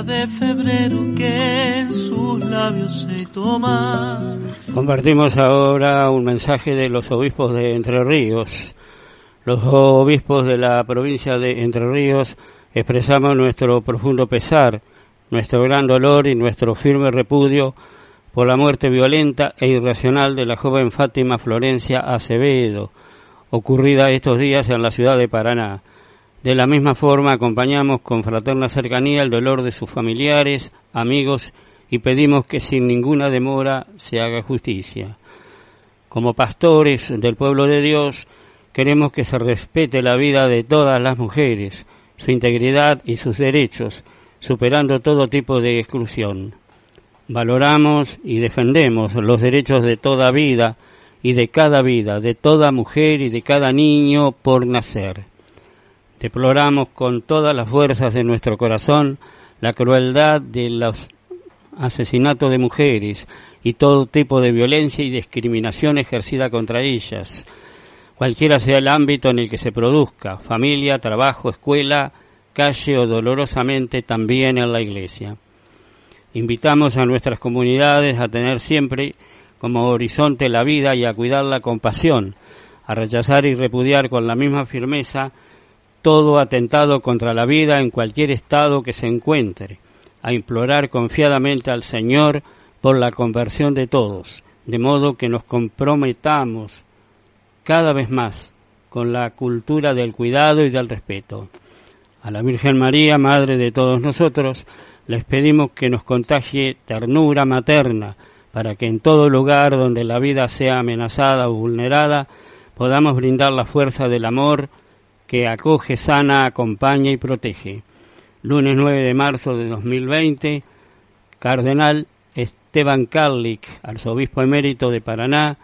de febrero que en sus labios se toma. Compartimos ahora un mensaje de los obispos de Entre Ríos. Los obispos de la provincia de Entre Ríos expresamos nuestro profundo pesar, nuestro gran dolor y nuestro firme repudio por la muerte violenta e irracional de la joven Fátima Florencia Acevedo, ocurrida estos días en la ciudad de Paraná. De la misma forma acompañamos con fraterna cercanía el dolor de sus familiares, amigos y pedimos que sin ninguna demora se haga justicia. Como pastores del pueblo de Dios, queremos que se respete la vida de todas las mujeres, su integridad y sus derechos, superando todo tipo de exclusión. Valoramos y defendemos los derechos de toda vida y de cada vida, de toda mujer y de cada niño por nacer. Deploramos con todas las fuerzas de nuestro corazón la crueldad de los asesinatos de mujeres y todo tipo de violencia y discriminación ejercida contra ellas, cualquiera sea el ámbito en el que se produzca, familia, trabajo, escuela, calle o dolorosamente también en la iglesia. Invitamos a nuestras comunidades a tener siempre como horizonte la vida y a cuidarla con pasión, a rechazar y repudiar con la misma firmeza todo atentado contra la vida en cualquier estado que se encuentre, a implorar confiadamente al Señor por la conversión de todos, de modo que nos comprometamos cada vez más con la cultura del cuidado y del respeto. A la Virgen María, Madre de todos nosotros, les pedimos que nos contagie ternura materna, para que en todo lugar donde la vida sea amenazada o vulnerada, podamos brindar la fuerza del amor, que acoge, sana, acompaña y protege. Lunes 9 de marzo de 2020, Cardenal Esteban Carlic, arzobispo emérito de Paraná,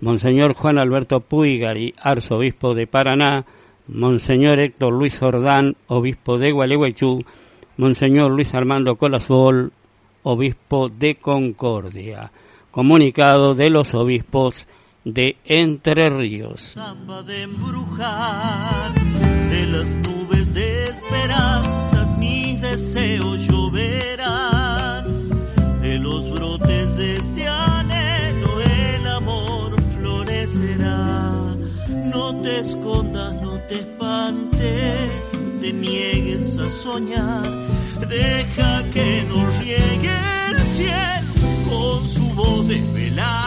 Monseñor Juan Alberto Puigari, arzobispo de Paraná, Monseñor Héctor Luis Jordán, obispo de Gualeguaychú, Monseñor Luis Armando Colasol, obispo de Concordia. Comunicado de los obispos de Entre Ríos. de embrujar, de las nubes de esperanzas mis deseos lloverán, de los brotes de este anhelo el amor florecerá. No te escondas, no te espantes, no te niegues a soñar, deja que nos riegue el cielo con su voz desvelada